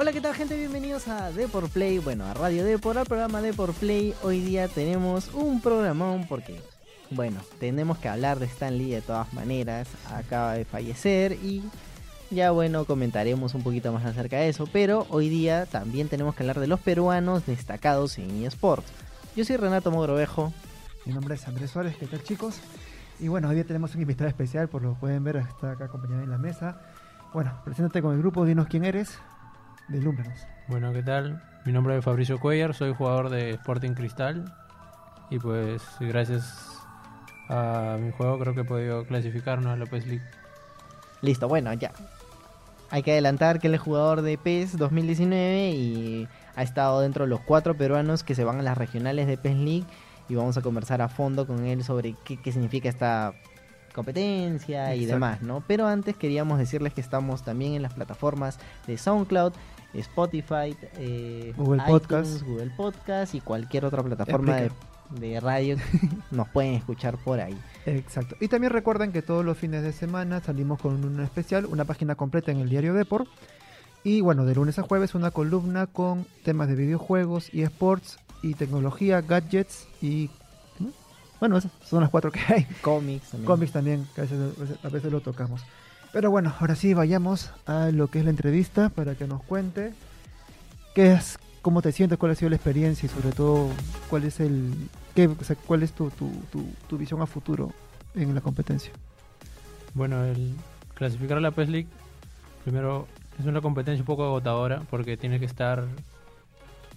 Hola, ¿qué tal gente? Bienvenidos a Deport Play, bueno, a Radio Deport, al programa Deport Play. Hoy día tenemos un programón porque, bueno, tenemos que hablar de Stan Lee de todas maneras. Acaba de fallecer y ya bueno, comentaremos un poquito más acerca de eso. Pero hoy día también tenemos que hablar de los peruanos destacados en eSports. Yo soy Renato Mogrovejo. Mi nombre es Andrés Suárez, ¿qué tal chicos? Y bueno, hoy día tenemos un invitado especial, por lo que pueden ver, está acá acompañado en la mesa. Bueno, preséntate con el grupo, dinos quién eres, deslúmbranos. Bueno, ¿qué tal? Mi nombre es Fabricio Cuellar, soy jugador de Sporting Cristal y pues gracias a mi juego creo que he podido clasificarnos a la PES League. Listo, bueno, ya. Hay que adelantar que él es jugador de PES 2019 y ha estado dentro de los cuatro peruanos que se van a las regionales de PES League y vamos a conversar a fondo con él sobre qué, qué significa esta competencia y Exacto. demás, ¿no? Pero antes queríamos decirles que estamos también en las plataformas de SoundCloud, Spotify, eh, Google iTunes, Podcast. Google Podcast y cualquier otra plataforma de, de radio nos pueden escuchar por ahí. Exacto. Y también recuerden que todos los fines de semana salimos con un especial, una página completa en el diario Deport. Y bueno, de lunes a jueves una columna con temas de videojuegos y sports y tecnología, gadgets y... ¿no? Bueno, esas son las cuatro que hay. Cómics también. Cómics también, que a veces, a veces lo tocamos. Pero bueno, ahora sí vayamos a lo que es la entrevista para que nos cuente qué es, cómo te sientes, cuál ha sido la experiencia y sobre todo cuál es el, qué, o sea, cuál es tu, tu, tu, tu visión a futuro en la competencia. Bueno, el clasificar a la PES League, primero es una competencia un poco agotadora porque tienes que estar,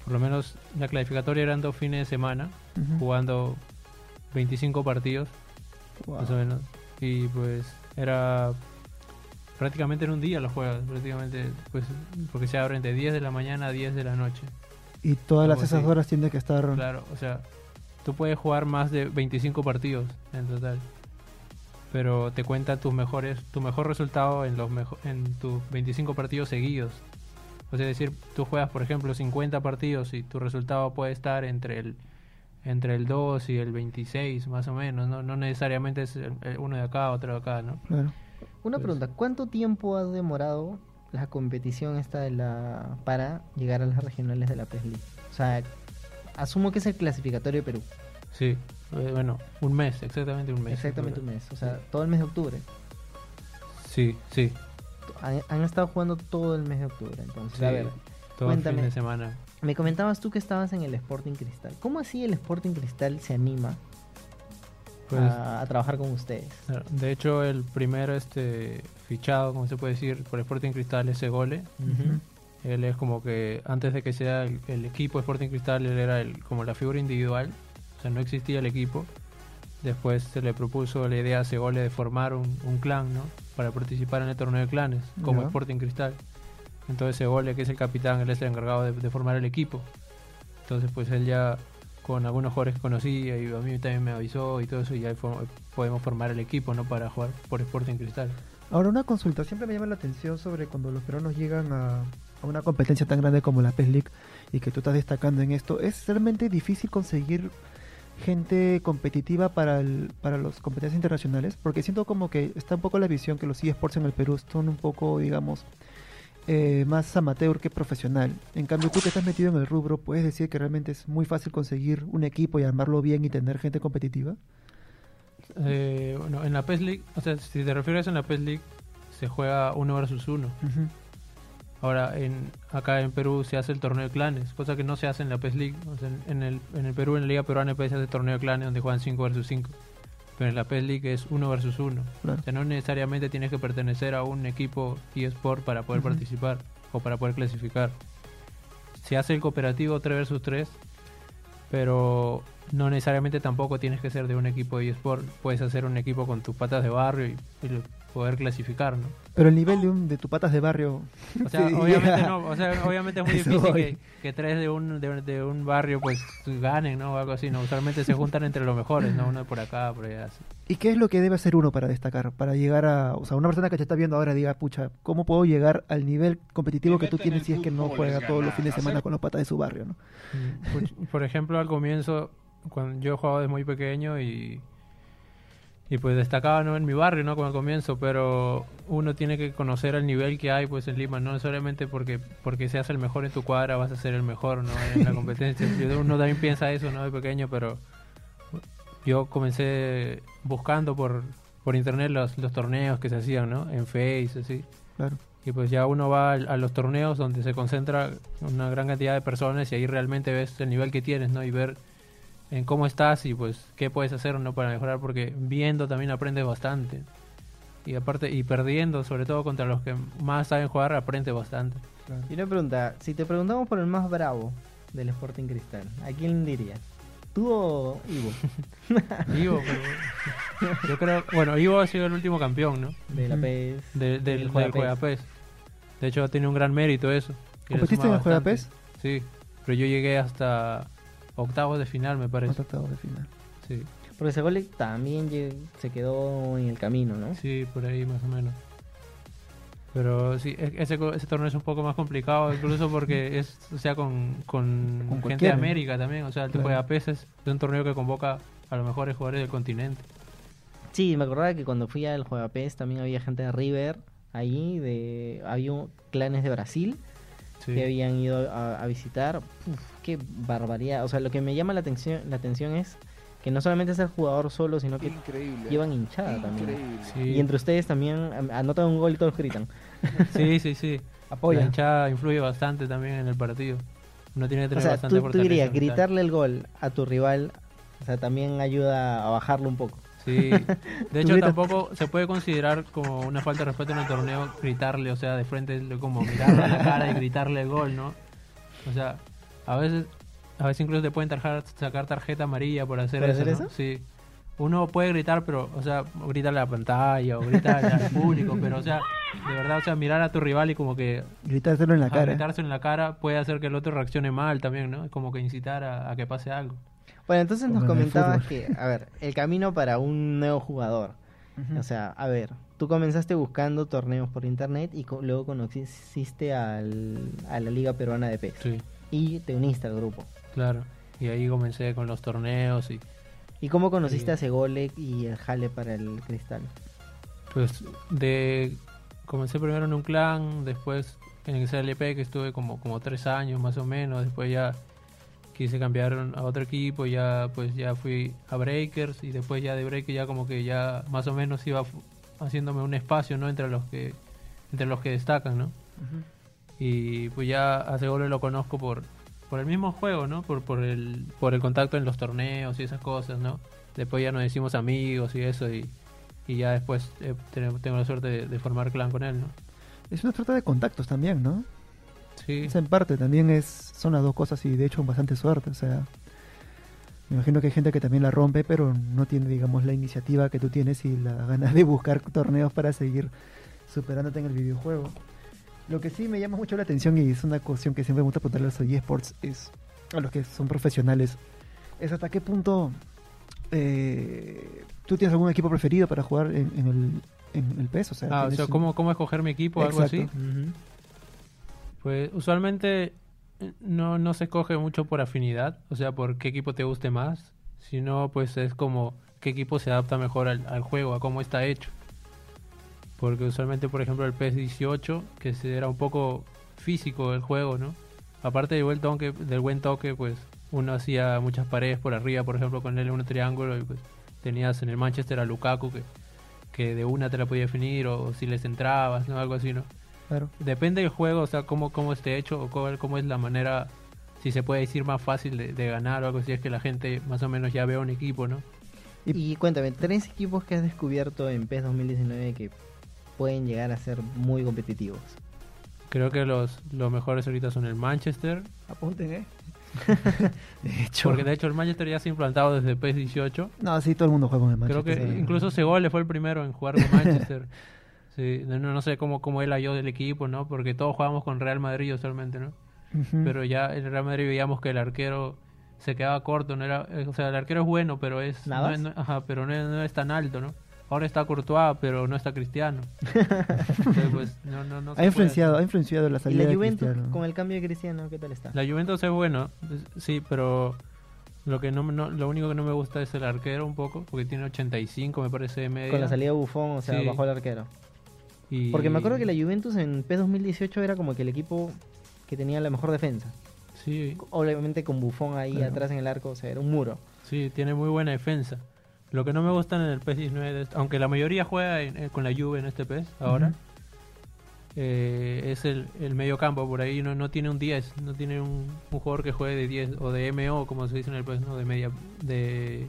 por lo menos la clasificatoria eran dos fines de semana, jugando 25 partidos, Wow. más o menos. Y pues era prácticamente en un día los juegas, prácticamente, pues porque se abren de 10 de la mañana a 10 de la noche. Y todas las esas así. horas tiene que estar... Claro, o sea, tú puedes jugar más de 25 partidos en total. Pero te cuenta tus mejores, tu mejor resultado en los mejo- en tus 25 partidos seguidos. O sea, es decir, tú juegas, por ejemplo, 50 partidos y tu resultado puede estar entre el entre el 2 y el 26, más o menos, no, no necesariamente es uno de acá, otro de acá, ¿no? Claro. Una Pues- pregunta, ¿cuánto tiempo ha demorado la competición esta de la para llegar a las regionales de la PES League? O sea, asumo que es el clasificatorio de Perú. Sí, eh, bueno, un mes, exactamente un mes. Exactamente un mes. O sea, todo el mes de octubre. Sí, sí, Han, han estado jugando todo el mes de octubre. Entonces, sí, a ver, todo el fin cuéntame. de semana. me comentabas tú que estabas en el Sporting Cristal. ¿Cómo así el Sporting Cristal se anima Pues, a, a trabajar con ustedes? Claro, De hecho, el primer este fichado, como se puede decir, por Sporting Cristal es Segole. Ujú. Él es como que antes de que sea el, el equipo Sporting Cristal, él era el, como la figura individual. O sea, no existía el equipo. Después se le propuso la idea a Segole de formar un, un clan, ¿no? Para participar en el torneo de clanes, como. Sporting Cristal. Entonces Segole, que es el capitán, él es el encargado de, de formar el equipo. Entonces, pues él ya con algunos jugadores que conocía y a mí también me avisó y todo eso, y ya podemos formar el equipo, ¿no? Para jugar por Sporting Cristal. Ahora una consulta, siempre me llama la atención sobre cuando los peruanos llegan a, a una competencia tan grande como la PES League y que tú estás destacando en esto, ¿es realmente difícil conseguir gente competitiva para, el, para las competencias internacionales? Porque siento como que está un poco la visión que los eSports en el Perú son un poco, digamos, eh, más amateur que profesional. En cambio, tú que estás metido en el rubro, ¿puedes decir que realmente es muy fácil conseguir un equipo y armarlo bien y tener gente competitiva? Eh, bueno, en la PES League, o sea, si te refieres en la PES League, se juega uno versus uno. Ahora, en, acá en Perú se hace el torneo de clanes, cosa que no se hace en la PES League. O sea, en, en el, en el Perú, en la Liga Peruana, de PES se hace torneo de clanes donde juegan 5 versus 5. Pero en la PES League es uno versus uno. Claro. O sea, no necesariamente tienes que pertenecer a un equipo eSport para poder participar o para poder clasificar. Se hace el cooperativo 3 versus 3, pero no necesariamente tampoco tienes que ser de un equipo de eSport. Puedes hacer un equipo con tus patas de barrio y, y poder clasificar, ¿no? Pero el nivel de, un, de tu patas de barrio... O sea, Sí, obviamente no, o sea, obviamente es muy difícil que, que tres de un, de, de un barrio pues ganen, ¿no? O algo así, ¿no? Usualmente se juntan entre los mejores, ¿no? Uno por acá, por allá, así. ¿Y qué es lo que debe hacer uno para destacar? Para llegar a... O sea, una persona que te está viendo ahora diga, pucha, ¿cómo puedo llegar al nivel competitivo que tú tienes si es que no juega es todos los ganar. fines de semana Hacer- con los patas de su barrio, ¿no? Por, por ejemplo, al comienzo, cuando yo jugaba desde muy pequeño y, y pues destacaba ¿no? en mi barrio, ¿no? Como al comienzo, pero uno tiene que conocer el nivel que hay pues en Lima, no necesariamente porque porque seas el mejor en tu cuadra vas a ser el mejor, ¿no? En la competencia. uno también piensa eso, ¿no? De pequeño, pero yo comencé buscando por, por internet los, los torneos que se hacían, ¿no? En Face, así. Claro. Y pues ya uno va a, a los torneos donde se concentra una gran cantidad de personas y ahí realmente ves el nivel que tienes, ¿no? Y ver en cómo estás y pues qué puedes hacer no para mejorar porque viendo también aprendes bastante y aparte y perdiendo sobre todo contra los que más saben jugar aprendes bastante Y una pregunta, si te preguntamos por el más bravo del Sporting Cristal, ¿a quién dirías? ¿Tú o Ivo? Ivo pero yo creo bueno Ivo ha sido el último campeón no De la. PES. de, del, Del del Juega PES. PES. de hecho tiene un gran mérito eso ¿Competiste en el Juega. PES? sí pero yo llegué hasta octavos de final me parece octavos de final. sí Porque Segole también se quedó en el camino, ¿no? Sí, por ahí más o menos. Pero sí, e- ese, co- ese torneo es un poco más complicado, incluso porque es, o sea, con, con, Con gente de. América también. O sea, el Claro. juega peces es un torneo que convoca a los mejores jugadores del continente. Sí, me acordaba que cuando fui al Juega PES también había gente de River ahí, de había un- clanes de Brasil Sí. que habían ido a, a visitar. Uf, qué barbaridad. O sea, lo que me llama la atención, la atención es que no solamente es el jugador solo, sino que Increíble. llevan hinchada también. Increíble. Sí. Y entre ustedes también am- anotan un gol y todos gritan. sí, sí, sí. La Apoya. hinchada influye bastante también en el partido. Uno tiene que O tener sea, bastante tú, tú dirías, gritarle el gol a tu rival, o sea, también ayuda a bajarlo un poco. Sí, de hecho tampoco se puede considerar como una falta de respeto en el torneo gritarle, o sea, de frente, como mirarle a la cara y gritarle el gol, ¿no? O sea, a veces, a veces incluso te pueden tarjar- sacar tarjeta amarilla por hacer ¿Por eso, hacer ¿no? eso? Sí. Uno puede gritar, pero, o sea, gritarle a la pantalla o gritarle al público, pero, o sea, de verdad, o sea, mirar a tu rival y como que Gritárselo en la cara. gritarse en la cara puede hacer que el otro reaccione mal también, ¿no? Como que incitar a, a que pase algo. Bueno, entonces nos Como comentabas que, a ver, el camino para un nuevo jugador. O sea, a ver, tú comenzaste buscando torneos por internet y co- luego conociste al, a la Liga Peruana de PES. Sí, Y te uniste al grupo. claro. Y ahí comencé con los torneos y ¿Y cómo conociste Sí. a Segolek y el Jale para el Cristal? Pues de comencé primero en un clan, después en el CLP que estuve como, como tres años más o menos, después ya quise cambiar a otro equipo, ya pues ya fui a Breakers y después ya de Breakers ya como que ya más o menos iba haciéndome un espacio no entre los que entre los que destacan, ¿no? Y pues ya a Segole lo conozco por por el mismo juego, ¿no? Por por el por el contacto en los torneos y esas cosas, ¿no? Después ya nos decimos amigos y eso y y ya después eh, tengo, tengo la suerte de, de formar clan con él, ¿no? Es una trata de contactos también, ¿no? Sí, Esa en parte también es son las dos cosas y de hecho bastante suerte, o sea, me imagino que hay gente que también la rompe, pero no tiene, digamos, la iniciativa que tú tienes y la ganas de buscar torneos para seguir superándote en el videojuego. Lo que sí me llama mucho la atención y es una cuestión que siempre me gusta preguntarle a los eSports es a los que son profesionales, es hasta qué punto eh, tú tienes algún equipo preferido para jugar en, en el en el PES, o sea, ah, o sea, un- ¿cómo, cómo escoger mi equipo o algo así? Pues usualmente no, no se escoge mucho por afinidad, o sea, por qué equipo te guste más, sino pues es como qué equipo se adapta mejor al, al juego, a cómo está hecho. Porque usualmente, por ejemplo, el PES 18, que se era un poco físico el juego, ¿no? Aparte del buen toque, del buen toque, pues uno hacía muchas paredes por arriba, por ejemplo, con él un triángulo y pues tenías en el Manchester a Lukaku que, que de una te la podía definir o si les entrabas, ¿no? Algo así, ¿no? Claro. Depende del juego, o sea, cómo, cómo esté hecho o cómo, cómo es la manera, si se puede decir más fácil de, de ganar o algo así, es que la gente más o menos ya ve un equipo, ¿no? Y cuéntame, tres equipos que has descubierto en PES 2019 que pueden llegar a ser muy competitivos. Creo que los, los mejores ahorita son el Manchester, Apunten, ¿eh? de hecho. porque de hecho el Manchester ya se ha implantado desde PES 18. No, sí, todo el mundo juega con el Creo Manchester. que sí. incluso Segole fue el primero en jugar con Manchester. Sí, no, no sé cómo, cómo él halló del equipo, ¿no? Porque todos jugábamos con Real Madrid usualmente, ¿no? Pero ya en el Real Madrid veíamos que el arquero se quedaba corto, no era, eh, o sea, el arquero es bueno, pero es, no, ¿Navas? es- no- ajá, pero no es, no es tan alto, ¿no? Ahora está Courtois, pero no está Cristiano. Entonces, pues, no, no, no ha influenciado, ha influenciado la Y salida la de Juventus Cristiano. con el cambio de Cristiano, ¿qué tal está? La Juventus es bueno, sí, pero Lo que no, lo único que no me gusta es el arquero un poco, porque tiene 85 me parece de media. Con la salida de Buffon, o sea, Sí. bajó el arquero. y- Porque me acuerdo que la Juventus en PES 2018 era como que el equipo que tenía la mejor defensa. Sí, Obviamente con Buffon ahí Claro. atrás en el arco, o sea, era un muro. sí, tiene muy buena defensa. Lo que no me gusta en el PES 19, de este- aunque la mayoría juega en- eh, con la Juve en este PES ahora, eh, es el, el medio campo. Por ahí no, no tiene un 10, no tiene un, un jugador que juegue de 10 o de MO, como se dice en el PES, ¿no? de media de,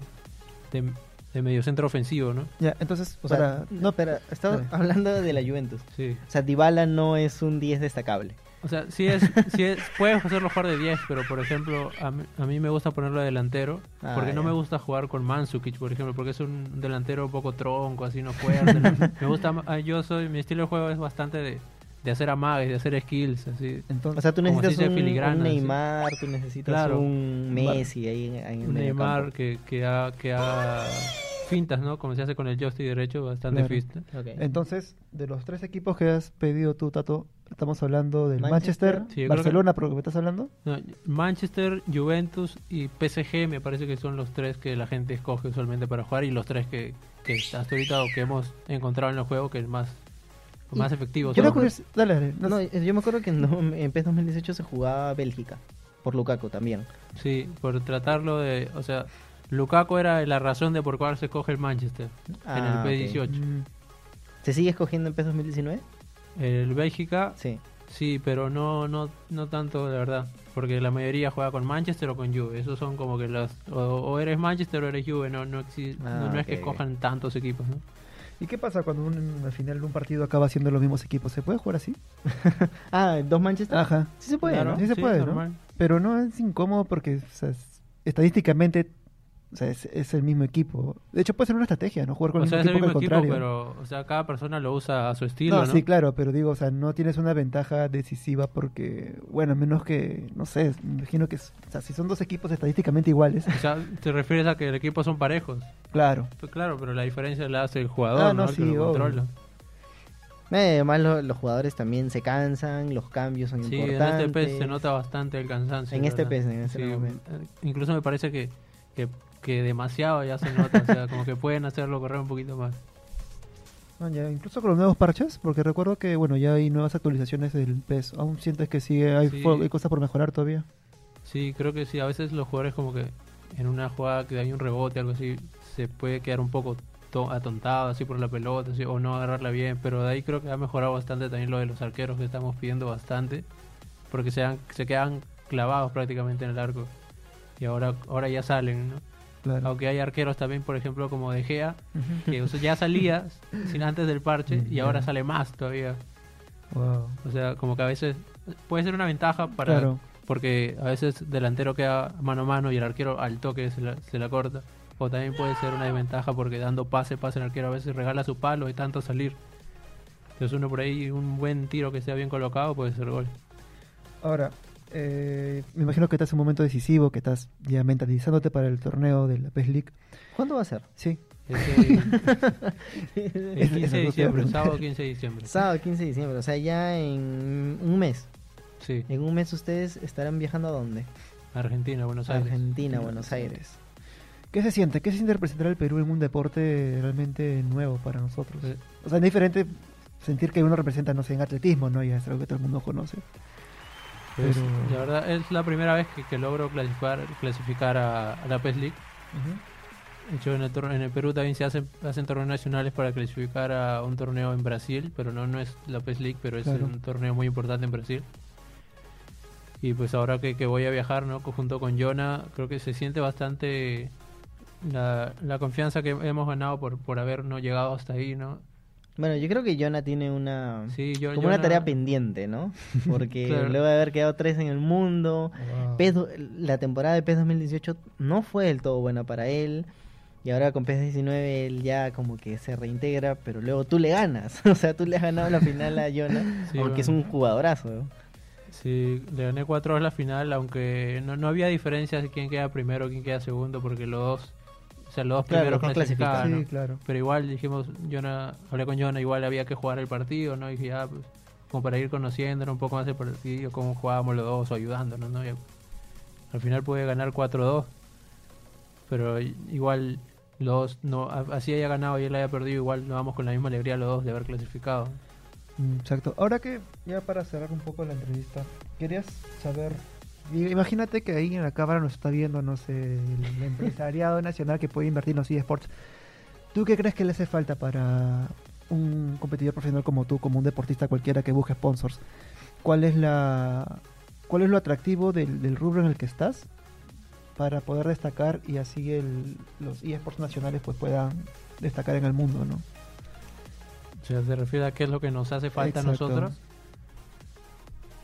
de, de medio centro ofensivo, ¿no? Ya, entonces, O para... sea, no, pero estaba dale. hablando de la Juventus. Sí. O sea, Dybala no es un 10 destacable. O sea, sí es, sí es, puedes hacerlo jugar de 10, pero por ejemplo, a mí, a mí me gusta ponerlo de delantero, Ah, porque no me gusta jugar con Mansukic, por ejemplo, porque es un delantero un poco tronco, así no fuerte. ¿no? me gusta, ma- yo soy, mi estilo de juego es bastante de, de hacer amagues, de hacer skills, así. Entonces, O sea, tú necesitas un. Neymar, tú necesitas Claro. un Messi ahí en, en Un Neymar campo. que, que, haga, que haga fintas, ¿no? Como se hace con el joystick derecho, bastante Claro. finta. Ok. entonces, de los tres equipos que has pedido tú, Tato, estamos hablando del Manchester, Manchester. Sí, Barcelona, por lo que me estás hablando. No, Manchester, Juventus y PSG me parece que son los tres que la gente escoge usualmente para jugar y los tres que, que hasta ahorita o que hemos encontrado en el juego que es más, Y más efectivos. Yo me acuerdo- Dale, dale. no yo me acuerdo que en, en PES 2018 se jugaba Bélgica, por Lukaku también. Sí, por tratarlo de... O sea, Lukaku era la razón de por cuál se escoge el Manchester en el Ah, ok. P18. Mm, ¿Se sigue escogiendo en PES 2019? El Bélgica, Sí. sí, pero no, no, no tanto, de verdad. Porque la mayoría juega con Manchester o con Juve. Esos son como que las... O, o eres Manchester o eres Juve. No, no, exi- Ah, no, no es que escojan tantos equipos, ¿no? ¿Y qué pasa cuando un- al final de un partido acaba siendo los mismos equipos? ¿Se puede jugar así? Ah, ¿dos Manchester? Ajá. Sí se puede, Claro, ¿no? Sí se puede, ¿no? normal. Pero no es incómodo porque o sea, es- estadísticamente o sea, es, es el mismo equipo. De hecho, puede ser una estrategia, ¿no? Jugar con O el sea, mismo es el equipo que mismo el equipo, contrario. pero o sea, cada persona lo usa a su estilo, no, ¿no? sí, claro, pero digo, o sea, no tienes una ventaja decisiva porque, bueno, a menos que, no sé, me imagino que, o sea, si son dos equipos estadísticamente iguales, O sea, te refieres a que el equipo son parejos. claro. Pues claro, pero la diferencia la hace el jugador, Ah, ¿no? no, El sí, que lo controla. Eh, Además, lo- los jugadores también se cansan, los cambios son Sí, en importantes. este PES se nota bastante el cansancio. En este. PES, en este Sí, momento. eh, incluso me parece que, que, que demasiado ya se nota, o sea, como que pueden hacerlo correr un poquito más. Ah, ya, incluso con los nuevos parches, porque recuerdo que, bueno, ya hay nuevas actualizaciones del PES. ¿Aún sientes que sigue, hay, Sí. hay cosas por mejorar todavía? Sí, creo que sí, a veces los jugadores como que en una jugada que hay un rebote, algo así, se puede quedar un poco to- atontado así por la pelota, así, o no agarrarla bien, pero de ahí creo que ha mejorado bastante también lo de los arqueros que estamos pidiendo bastante, porque se, han- se quedan clavados prácticamente en el arco y ahora ahora ya salen, ¿no? Claro. Aunque hay arqueros también, por ejemplo, como De Gea, que o sea, ya salía sin antes del parche y ahora sale más todavía. Wow. O sea, como que a veces puede ser una ventaja para Claro. porque a veces delantero queda mano a mano y el arquero al toque se la, se la corta. O también puede ser una desventaja porque dando pase, pase el arquero a veces regala su palo y tanto salir. Entonces uno por ahí, un buen tiro que sea bien colocado puede ser gol. Ahora, eh, me imagino que estás en un momento decisivo, que estás ya mentalizándote para el torneo de la PES League. ¿Cuándo va a ser? Sí. El esa 15 de diciembre, sábado 15 de diciembre. Sábado 15 de diciembre, o sea, ya en un mes. Sí, En un mes ustedes estarán viajando a dónde? Argentina, Buenos Aires. Argentina, Buenos Aires. ¿Qué se siente? ¿Qué se siente representar al Perú en un deporte realmente nuevo para nosotros? Eh, O sea, es diferente sentir que uno representa, no sé, en atletismo, ¿no? Ya es algo que todo el mundo conoce. Pero- La verdad es la primera vez que, que logro clasificar, clasificar a, a la PES League. De hecho, en el, en el Perú también se hacen, hacen torneos nacionales para clasificar a un torneo en Brasil, pero no, no es la PES League, pero es Claro. un torneo muy importante en Brasil. Y pues ahora que, que voy a viajar ¿no? Junto con Jonah, creo que se siente bastante la, la confianza que hemos ganado por, por haber no llegado hasta ahí, ¿no? Bueno, yo creo que Jonah tiene una Sí, yo, como una tarea pendiente, ¿no? Porque Claro. luego de haber quedado tres en el mundo, Wow. PES la temporada de PES 2018 no fue del todo buena para él. Y ahora con PES 19 él ya como que se reintegra, pero luego tú le ganas. o sea, tú le has ganado la final a Jonah, Sí, aunque es un jugadorazo. Sí, le gané 4 a la final, aunque no, no había diferencia de quién queda primero, quién queda segundo, porque los dos, o sea, los dos Claro, primeros los clasificaban. ¿no? Sí, claro. Pero igual dijimos, Jonah, hablé con Jonah, igual había que jugar el partido, ¿no? Y dije, ya, pues, como para ir conociéndonos un poco más el partido, cómo jugábamos los dos o ayudándonos, ¿no? Y al final pude ganar 4-2. pero igual los dos, no, así haya ganado y él haya perdido, igual nos vamos con la misma alegría los dos de haber clasificado. Mm, Exacto. Ahora que, ya para cerrar un poco la entrevista, querías saber. Imagínate que ahí en la cámara nos está viendo, no sé, el empresariado nacional que puede invertir en los eSports. ¿Tú qué crees que le hace falta para un competidor profesional como tú, como un deportista cualquiera que busque sponsors? ¿Cuál es la cuál es lo atractivo del, del rubro en el que estás para poder destacar y así el, los eSports nacionales pues puedan destacar en el mundo, ¿no? O sea, se refiere a qué es lo que nos hace falta a nosotros.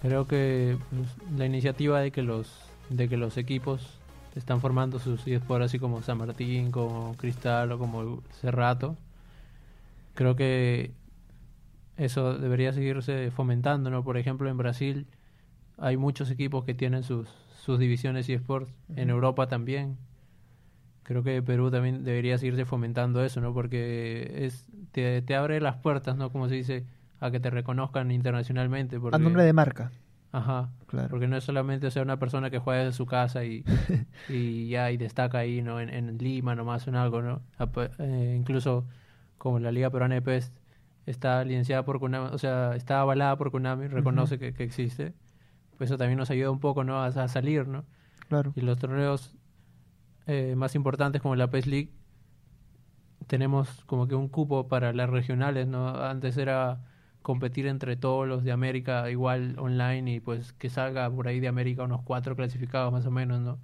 Creo que pues, la iniciativa de que los de que los equipos están formando sus eSports así como San Martín, como Cristal o como Cerrato. Creo que eso debería seguirse fomentando, ¿no? Por ejemplo, en Brasil hay muchos equipos que tienen sus sus divisiones eSports, en. Europa también. Creo que Perú también debería seguirse fomentando eso, ¿no? Porque es te, te abre las puertas, ¿no? Como se dice, a que te reconozcan internacionalmente. Porque, A nombre de marca, Ajá. claro. Porque no es solamente ser una persona que juega en su casa y, y ya y destaca ahí, ¿no? En, en Lima nomás en algo, ¿no? Eh, incluso como la Liga Peruana de PES está licenciada por Konami, o sea, está avalada por Konami, reconoce que, que existe. Pues eso también nos ayuda un poco, ¿no? A, a salir, ¿no? Claro. Y los torneos eh, más importantes como la PES League tenemos como que un cupo para las regionales, ¿no? Antes era competir entre todos los de América igual online y pues que salga por ahí de América unos cuatro clasificados más o menos, ¿no?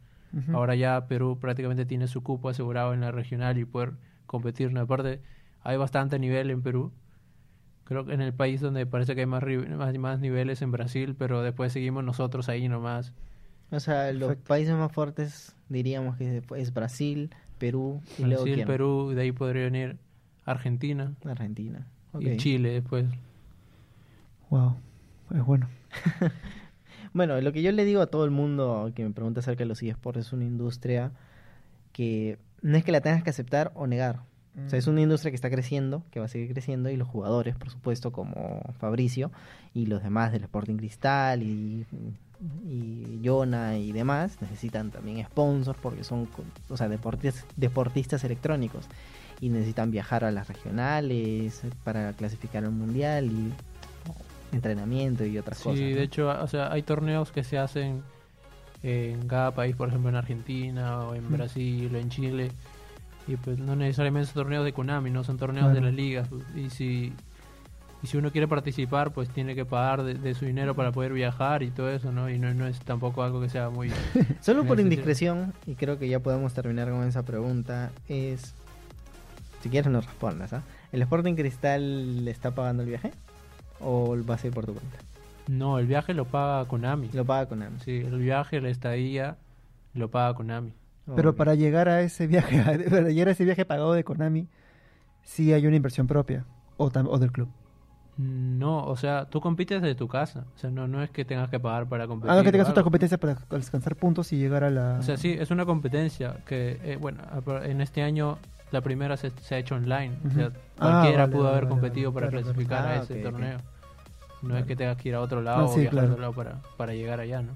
Ahora ya Perú prácticamente tiene su cupo asegurado en la regional y poder competir, ¿no? Aparte hay bastante nivel en Perú. Creo que en el país donde parece que hay más, más, más niveles en Brasil, pero después seguimos nosotros ahí nomás. O sea, los Perfecto. países más fuertes diríamos que es Brasil, Perú y luego Brasil, quién? Perú, de ahí podría venir Argentina Argentina. y. Chile después. Wow, es bueno. Bueno, lo que yo le digo a todo el mundo que me pregunta acerca de los eSports es una industria que no es que la tengas que aceptar o negar. O sea, es una industria que está creciendo, que va a seguir creciendo, y los jugadores, por supuesto, como Fabricio y los demás del Sporting Cristal y, y Yona y demás, necesitan también sponsors porque son, o sea, deportistas, deportistas electrónicos y necesitan viajar a las regionales para clasificar al mundial y entrenamiento y otras Sí, cosas. ¿no? de hecho, o sea, hay torneos que se hacen en cada país, por ejemplo en Argentina o en Mm. Brasil o en Chile. Y pues no necesariamente son torneos de Konami, no son torneos de las ligas. Y si, y si uno quiere participar, pues tiene que pagar de, de su dinero para poder viajar y todo eso, ¿no? Y no, no es tampoco algo que sea muy... Solo por Sí, sí, sí. indiscreción, y creo que ya podemos terminar con esa pregunta, es... Si quieres nos respondas, ¿ah? ¿El Sporting Cristal le está pagando el viaje? ¿O va a ser por tu cuenta? No, el viaje lo paga Konami. Lo paga con AMS. Sí, el viaje, la estadía, lo paga Konami. Pero para llegar a ese viaje, para llegar a ese viaje pagado de Konami, sí hay una inversión propia o, del club. No, o sea, tú compites desde tu casa. O sea, no, no es que tengas que pagar para competir. Ah, no que tengas otra algo. competencia para alcanzar puntos y llegar a la. O sea, sí, es una competencia que, eh, bueno, en este año la primera se, se ha hecho online. O sea. Ah, cualquiera vale, pudo vale, haber vale, competido vale. para Claro, claro. clasificar a Ah, ese torneo. No es que tengas que ir a otro lado Ah, o sí, viajar claro. a otro lado para, para llegar allá, ¿no?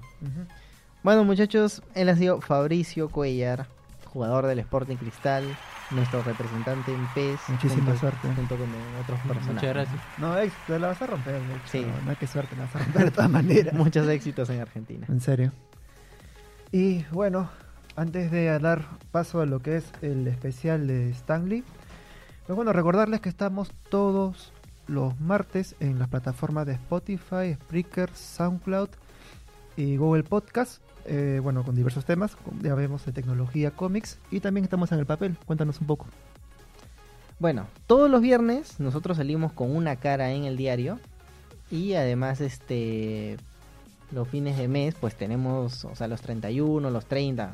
Bueno muchachos, él ha sido Fabricio Cuellar, jugador del Sporting Cristal, nuestro representante en PES. Muchísima junto, suerte. Junto con otros personajes. Muchas gracias. No, ex, te la vas a romper. de hecho. Sí. No, no que suerte, la vas a romper de todas maneras. Muchos éxitos en Argentina. En serio. Y bueno, antes de dar paso a lo que es el especial de Stanley, pues bueno, recordarles que estamos todos los martes en las plataformas de Spotify, Spreaker, SoundCloud y Google Podcast. eh, bueno, con diversos temas, ya vemos de tecnología, cómics y también estamos en el papel. Cuéntanos un poco. Bueno, todos los viernes nosotros salimos con una cara en el diario y además este los fines de mes pues tenemos, o sea, los 31, los 30,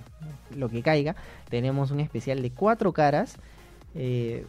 lo que caiga, tenemos un especial de cuatro caras. eh,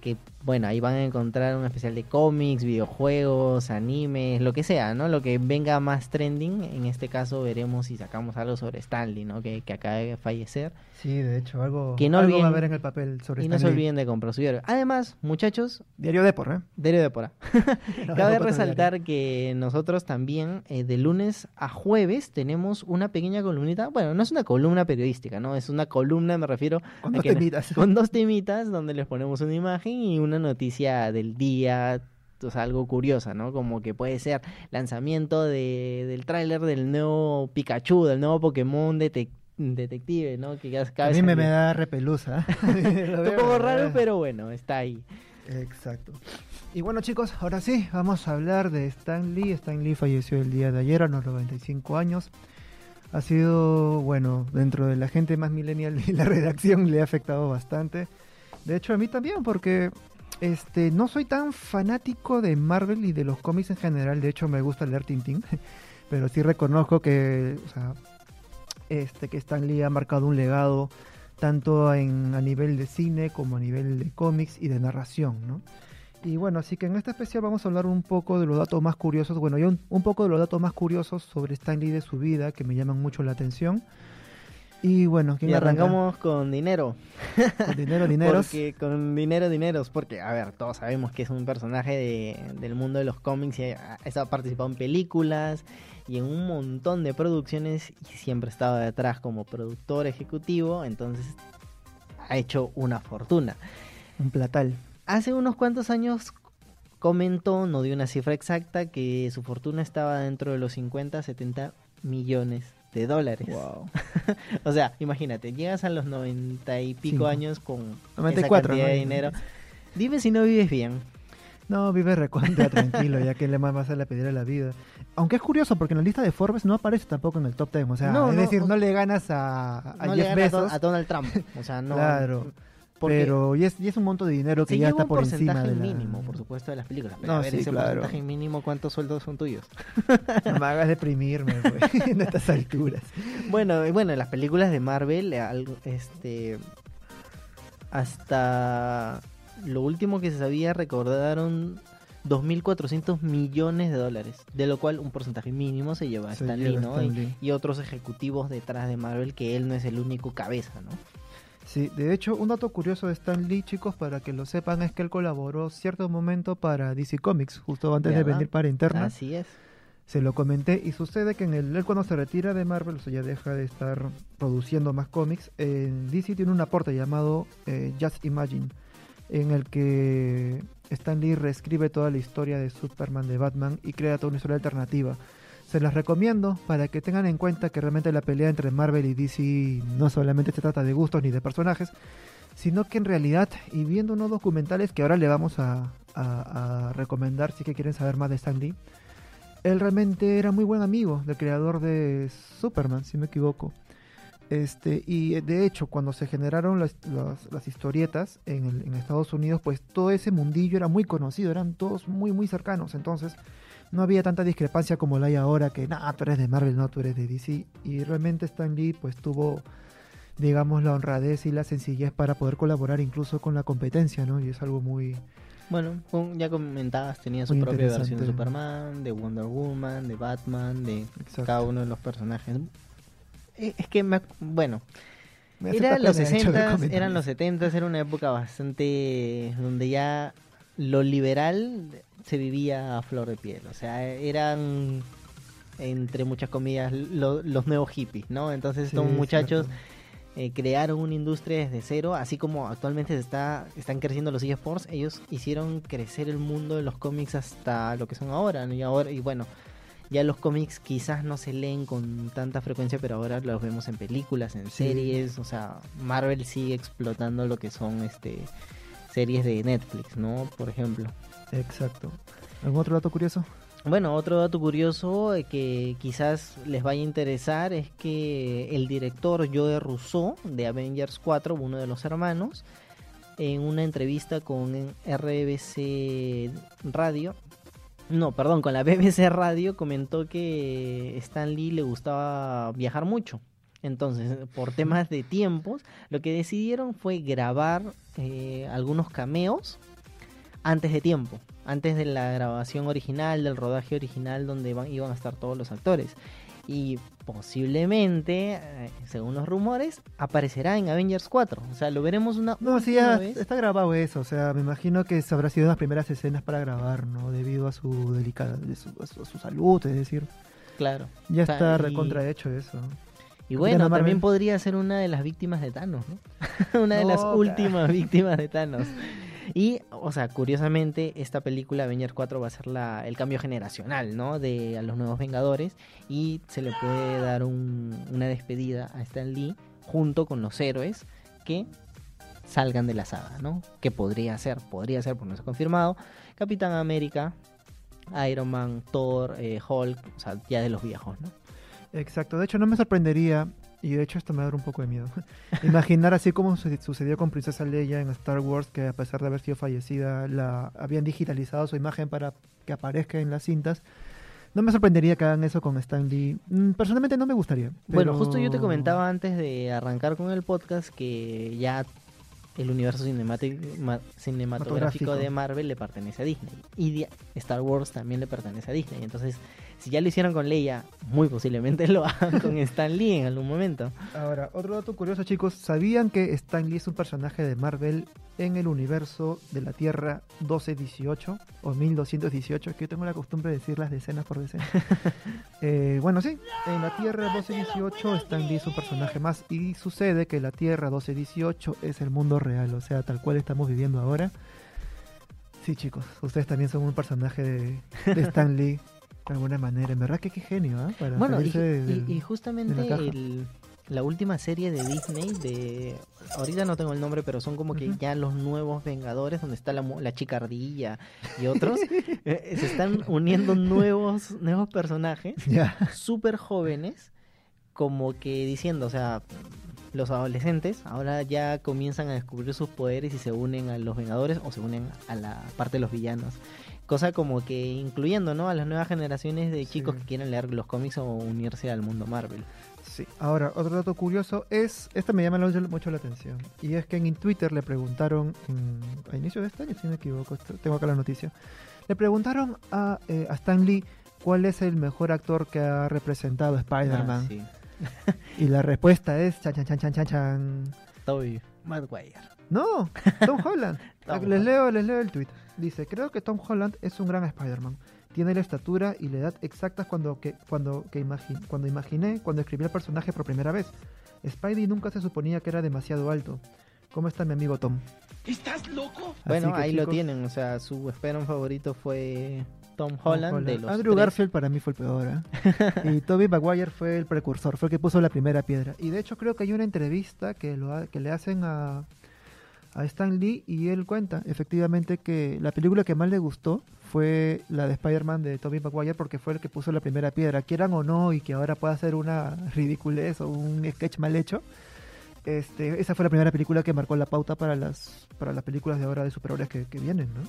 que bueno, ahí van a encontrar un especial de cómics, videojuegos, animes, lo que sea, ¿no? Lo que venga más trending, en este caso veremos si sacamos algo sobre Stanley, ¿no? Que, que acaba de fallecer. Sí, de hecho, algo, Que no algo olviden- va a haber en el papel sobre Y no se Stan Lee. olviden de comprar su diario. Además, muchachos, Diario Depor, ¿eh? diario de pora. No, Cabe resaltar que nosotros también eh, de lunes a jueves tenemos una pequeña columnita, bueno, no es una columna periodística, ¿no? Es una columna, me refiero, Con a dos que- temitas. con dos temitas donde les ponemos una imagen y una noticia del día, o sea, algo curiosa, ¿no? Como que puede ser lanzamiento de, del tráiler del nuevo Pikachu, del nuevo Pokémon detec- detective, ¿no? Que ya A mí me, da repelusa. Un poco raro, pero bueno, está ahí. Exacto. Y bueno chicos, ahora sí, vamos a hablar de Stan Lee. Stan Lee falleció el día de ayer a los 95 años. Ha sido, bueno, dentro de la gente más millennial y la redacción le ha afectado bastante. De hecho a mí también porque este no soy tan fanático de Marvel y de los cómics en general. De hecho me gusta leer Tintín. Pero sí reconozco que, o sea, este, que Stan Lee ha marcado un legado tanto en, a nivel de cine como a nivel de cómics y de narración, ¿no? Y bueno, así que en este especial vamos a hablar un poco de los datos más curiosos, bueno, yo un, un poco de los datos más curiosos sobre Stan Lee de su vida que me llaman mucho la atención. Y bueno, ¿quién Y arranca? arrancamos con dinero. Con dinero, dineros. Porque con dinero, dineros. Porque, a ver, todos sabemos que es un personaje de- del mundo de los cómics y ha, ha participado en películas y en un montón de producciones y siempre ha estado detrás como productor ejecutivo. Entonces, ha hecho una fortuna. Un platal. Hace unos cuantos años comentó, no dio una cifra exacta, que su fortuna estaba dentro de los 50, 70 millones de dólares. Wow. O sea, imagínate, llegas a los 90 y pico años con 94, esa cantidad ¿no? de dinero. Dime si no vives bien. No, vive recontra tranquilo, ya que le más vas a la pedir a la vida. Aunque es curioso, porque en la lista de Forbes no aparece tampoco en el top 10. O sea, No, es no, decir, no le ganas a, a no le Jeff gana a, Don- Bezos. a Donald Trump. O sea, no. Claro. Porque Pero, y es, y es un monto de dinero que ya lleva está un por encima porcentaje de la... mínimo, por supuesto, de las películas. Pero No, a ver, sí, ese claro. porcentaje mínimo, ¿cuántos sueldos son tuyos? No me hagas deprimirme, güey, en estas alturas. Bueno, bueno, las películas de Marvel, este, hasta lo último que se sabía recordaron 2.400 millones de dólares, de lo cual un porcentaje mínimo se lleva a Stan Lee, ¿no? Y, otros ejecutivos detrás de Marvel, que él no es el único cabeza, ¿no? Sí, de hecho, un dato curioso de Stan Lee, chicos, para que lo sepan, es que él colaboró cierto momento para DC Comics, justo antes de venir para Interna. Así es. Se lo comenté y sucede que en el, él cuando se retira de Marvel, o sea, ya deja de estar produciendo más cómics, en DC tiene un aporte llamado eh, Just Imagine, en el que Stan Lee reescribe toda la historia de Superman, de Batman y crea toda una historia alternativa. Se las recomiendo para que tengan en cuenta que realmente la pelea entre Marvel y DC no solamente se trata de gustos ni de personajes, sino que en realidad, y viendo unos documentales que ahora le vamos a, recomendar si que quieren saber más de Stan él realmente era muy buen amigo del creador de Superman, si me equivoco. Este, y de hecho, cuando se generaron las, historietas en, en Estados Unidos, pues todo ese mundillo era muy conocido, eran todos muy, muy cercanos. Entonces, no había tanta discrepancia como la hay ahora, que nah, tú eres de Marvel, no, tú eres de DC. Y realmente Stan Lee, pues tuvo, digamos, la honradez y la sencillez para poder colaborar incluso con la competencia, ¿no? Y es algo muy, Bueno, ya comentabas, tenía su propia versión de. Superman, de Wonder Woman, de Batman, de Exacto. cada uno de los personajes. Eh, Es que, me bueno, Era los pena el hecho de 60, comentar eran los eso. 70, era una época bastante donde ya lo liberal se vivía a flor de piel. O sea, eran, entre muchas comillas, lo- los nuevos hippies, ¿no? Entonces estos es muchachos eh, crearon una industria desde cero, así como actualmente se está, están creciendo los eSports, ellos hicieron crecer el mundo de los cómics hasta lo que son ahora, ¿no? Y ahora, y bueno, ya los cómics quizás no se leen con tanta frecuencia, pero ahora los vemos en películas, en Sí. series, o sea, Marvel sigue explotando lo que son este series de Netflix, ¿no? Por ejemplo. Exacto. ¿Algún otro dato curioso? Bueno, otro dato curioso eh, que quizás les vaya a interesar es que el director Joe Rousseau de Avengers 4, uno de los hermanos, en una entrevista con RBC Radio, no, perdón, con la BBC Radio comentó que Stan Lee le gustaba viajar mucho. Entonces, por temas de tiempos, lo que decidieron fue grabar eh, algunos cameos antes de tiempo, antes de la grabación original, del rodaje original donde van- iban a estar todos los actores. Y posiblemente, eh, según los rumores, aparecerá en Avengers 4. O sea, lo veremos una No, sí, ya vez. está grabado eso. O sea, me imagino que se habrá sido las primeras escenas para grabar, ¿no? Debido a su delicada, a su, a su salud, es decir. Claro. Ya O sea, está y- recontrahecho eso. Y bueno, también podría ser una de las víctimas de Thanos, ¿no? una de las últimas víctimas de Thanos. Y, o sea, curiosamente, esta película Avengers 4 va a ser la, el cambio generacional, ¿no? De a los nuevos Vengadores. Y se le puede dar un- una despedida a Stan Lee junto con los héroes que salgan de la saga, ¿no? Que podría ser, podría ser, porque no se ha confirmado. Capitán América, Iron Man, Thor, eh, Hulk, o sea, ya de los viejos, ¿no? Exacto. De hecho, no me sorprendería, y de hecho esto me da un poco de miedo, imaginar así como su- sucedió con Princesa Leia en Star Wars, que a pesar de haber sido fallecida, la habían digitalizado su imagen para que aparezca en las cintas. No me sorprendería que hagan eso con Stan Lee. Mm, Personalmente no me gustaría. Bueno, justo yo te comentaba antes de arrancar con el podcast que ya el universo cinematográfico de Marvel le pertenece a Disney. Y Star Wars también le pertenece a Disney. Entonces, si ya lo hicieron con Leia, muy posiblemente lo hagan con Stan Lee en algún momento. Ahora, otro dato curioso, chicos. ¿Sabían que Stan Lee es un personaje de Marvel en el universo de la Tierra 1218 o 1218? Que yo tengo la costumbre de decir las decenas por decena. Eh, bueno, sí, en la Tierra 1218 Stan Lee es un personaje más y sucede que la Tierra 1218 es el mundo real, o sea, tal cual estamos viviendo ahora. Sí, chicos, ustedes también son un personaje de, de Stan Lee. De alguna manera, en verdad que qué genio, ¿ah? Para Bueno, y, y- justamente la el- la última serie de Disney, de ahorita no tengo el nombre, pero son como que ya los nuevos Vengadores, donde está la, la chica ardilla y otros, eh, se están uniendo nuevos, nuevos personajes Ya. súper jóvenes, como que diciendo, o sea, los adolescentes ahora ya comienzan a descubrir sus poderes y se unen a los Vengadores o se unen a la parte de los villanos. Cosa como que incluyendo, ¿no? A las nuevas generaciones de chicos Sí. que quieren leer los cómics o unirse al mundo Marvel. Sí. Ahora, otro dato curioso es, este me llama mucho, la atención, y es que en Twitter le preguntaron, en- a inicio de este año, si no me equivoco, tengo acá la noticia, le preguntaron a, eh, a Stan Lee cuál es el mejor actor que ha representado a Spider-Man, Ah, sí. y la respuesta es chan chan chan chan chan chan. Tobey Maguire. No, Tom Holland. Tom les Holland. leo, les leo el tweet. Dice, creo que Tom Holland es un gran Spider-Man. Tiene la estatura y la edad exactas cuando, que, cuando, que imagi- cuando imaginé, cuando escribí el personaje por primera vez. Spidey nunca se suponía que era demasiado alto. ¿Cómo está mi amigo Tom? ¿Estás loco? Bueno, que, ahí lo tienen, o sea, su Spider-Man favorito fue Tom Holland, de los Andrew tres. Garfield para mí fue el peor. ¿eh? y Tobey Maguire fue el precursor, fue el que puso la primera piedra. Y de hecho creo que hay una entrevista que, lo ha- que le hacen a, a Stan Lee y él cuenta efectivamente que la película que más le gustó fue la de Spider-Man de Tobey Maguire porque fue el que puso la primera piedra, quieran o no, y que ahora pueda ser una ridiculez o un sketch mal hecho. Este, esa fue la primera película que marcó la pauta para las para las películas de ahora de superhéroes que, que vienen, ¿no?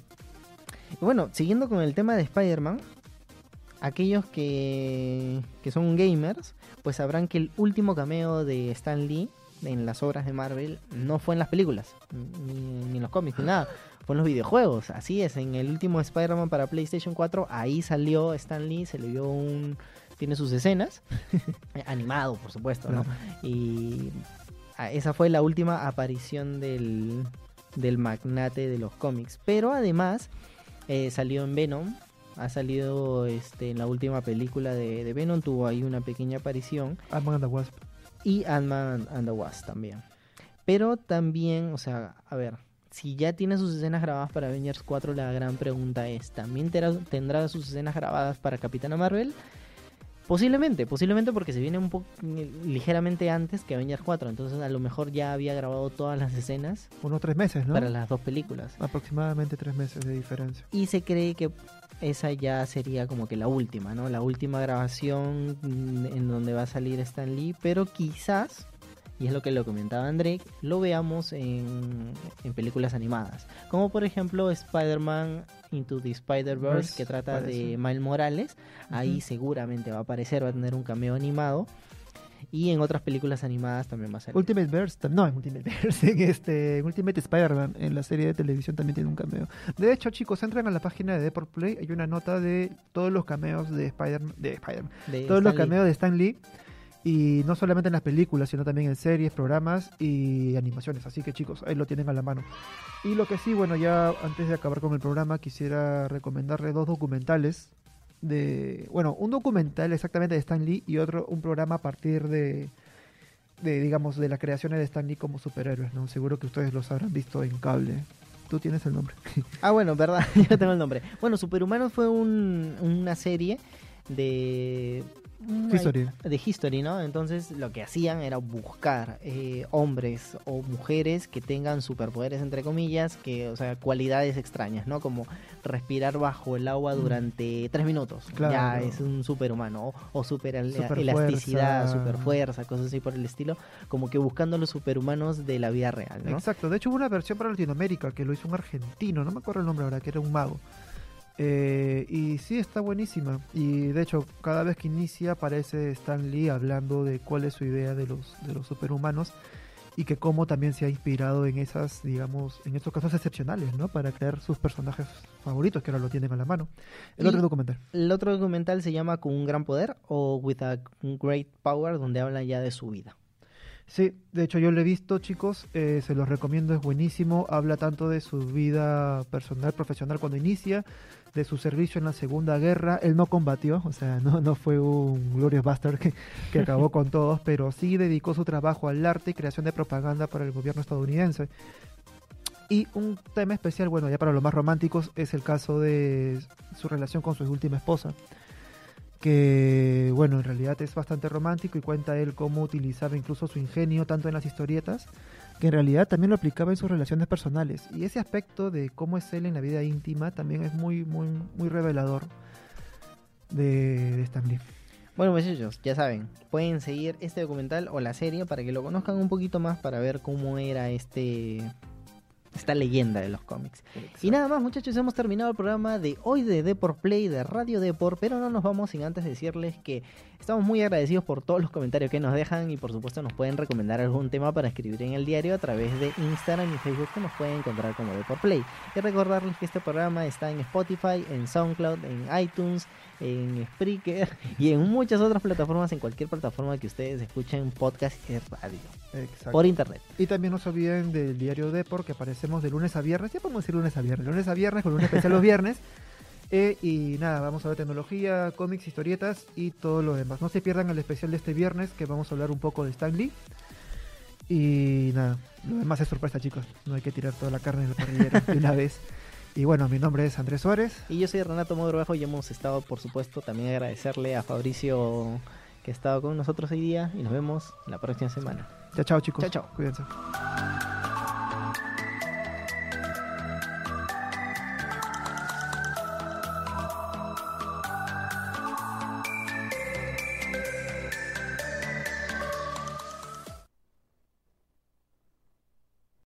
Bueno, siguiendo con el tema de Spider-Man, aquellos que, que son gamers, pues sabrán que el último cameo de Stan Lee en las obras de Marvel no fue en las películas, ni, ni en los cómics, ni nada. Fue en los videojuegos. Así es, en el último Spider-Man para PlayStation 4, ahí salió Stan Lee, se le dio un... Tiene sus escenas, animado, por supuesto, ¿no? Y esa fue la última aparición del, del magnate de los cómics. Pero además eh, salió en Venom. Ha salido este, en la última película de, de Venom. Tuvo ahí una pequeña aparición. Ant-Man and the Wasp. Y Ant-Man and the Wasp también. Pero también, o sea, a ver. Si ya tiene sus escenas grabadas para Avengers 4, la gran pregunta es, ¿también tendrá, tendrá sus escenas grabadas para Capitana Marvel? Posiblemente, posiblemente porque se viene un poco ligeramente antes que Avengers 4, entonces a lo mejor ya había grabado todas las escenas Unos tres meses, ¿no? para las dos películas. Aproximadamente tres meses de diferencia. Y se cree que esa ya sería como que la última, ¿no? La última grabación mm, en donde va a salir Stan Lee, pero quizás, y es lo que lo comentaba André, lo veamos en, en películas animadas. Como por ejemplo Spider-Man Into the Spider-Verse, Verse, que trata parece. de Miles Morales. Ahí seguramente va a aparecer, va a tener un cameo animado. Y en otras películas animadas también va a salir. Ultimate Verse, no, en Ultimate Verse, en este, Ultimate Spider-Man, en la serie de televisión también tiene un cameo. De hecho, chicos, entran a la página de Deport Play, hay una nota de todos los cameos de Spider-Man, de Spider-Man, de todos los Lee. cameos de Stan Lee. Y no solamente en las películas, sino también en series, programas y animaciones. Así que chicos, ahí lo tienen a la mano. Y lo que sí, bueno, ya antes de acabar con el programa, quisiera recomendarle dos documentales. De, bueno, un documental exactamente de Stan Lee y otro, un programa a partir de, de digamos, de las creaciones de Stan Lee como superhéroes, ¿no? Seguro que ustedes los habrán visto en cable. Tú tienes el nombre. Ah, bueno, verdad, yo tengo el nombre. Bueno, Superhumanos fue un- una serie de... History. De History, ¿no? Entonces lo que hacían era buscar eh, hombres o mujeres que tengan superpoderes, entre comillas, que, o sea, cualidades extrañas, ¿no? Como respirar bajo el agua durante tres minutos. Mm. Claro. Ya es un superhumano. O, o super elasticidad, superfuerza, cosas así por el estilo. Como que buscando los superhumanos de la vida real, ¿no? Exacto, de hecho hubo una versión para Latinoamérica que lo hizo un argentino, no me acuerdo el nombre ahora, que era un mago. Eh, y sí, está buenísima. Y de hecho, cada vez que inicia aparece Stan Lee hablando de cuál es su idea de los, de los superhumanos y que cómo también se ha inspirado en esas, digamos, en estos casos excepcionales, ¿no? Para crear sus personajes favoritos que ahora lo tienen a la mano. El Y- otro documental. El otro documental se llama Con un gran poder o With a Great Power, donde habla ya de su vida. Sí, de hecho yo lo he visto, chicos, eh, se los recomiendo, es buenísimo. Habla tanto de su vida personal, profesional cuando inicia, de su servicio en la Segunda Guerra. Él no combatió, o sea, no, no fue un Glorious Bastard que, que acabó con todos, pero sí dedicó su trabajo al arte y creación de propaganda para el gobierno estadounidense. Y un tema especial, bueno, ya para los más románticos, es el caso de su relación con su última esposa que bueno, en realidad es bastante romántico y cuenta él cómo utilizaba incluso su ingenio tanto en las historietas, que en realidad también lo aplicaba en sus relaciones personales. Y ese aspecto de cómo es él en la vida íntima también es muy, muy, muy revelador de, de Stan Lee. Bueno, muchachos, ya saben, pueden seguir este documental o la serie para que lo conozcan un poquito más para ver cómo era este esta leyenda de los cómics. Y nada más, muchachos, hemos terminado el programa de hoy de Deport Play de Radio Deport, pero no nos vamos sin antes decirles que estamos muy agradecidos por todos los comentarios que nos dejan y por supuesto nos pueden recomendar algún tema para escribir en el diario a través de Instagram y Facebook que nos pueden encontrar como Deport Play. Y recordarles que este programa está en Spotify, en SoundCloud, en iTunes, en Spreaker y en muchas otras plataformas, en cualquier plataforma que ustedes escuchen podcast y radio Exacto. por internet. Y también no se olviden del diario Depor, que aparecemos de lunes a viernes. Ya podemos decir lunes a viernes. Lunes a viernes, con un especial los viernes. Eh, y nada, vamos a ver tecnología, cómics, historietas y todo lo demás. No se pierdan el especial de este viernes, que vamos a hablar un poco de Stan Lee. Y nada, lo demás es sorpresa, chicos. No hay que tirar toda la carne del parrillero de una vez. Y bueno, mi nombre es Andrés Suárez. Y yo soy Renato Mogrovejo y hemos estado, por supuesto, también agradecerle a Fabricio que ha estado con nosotros hoy día y nos vemos la próxima semana. Chao, chao, chicos. Chao, chao. Cuídense.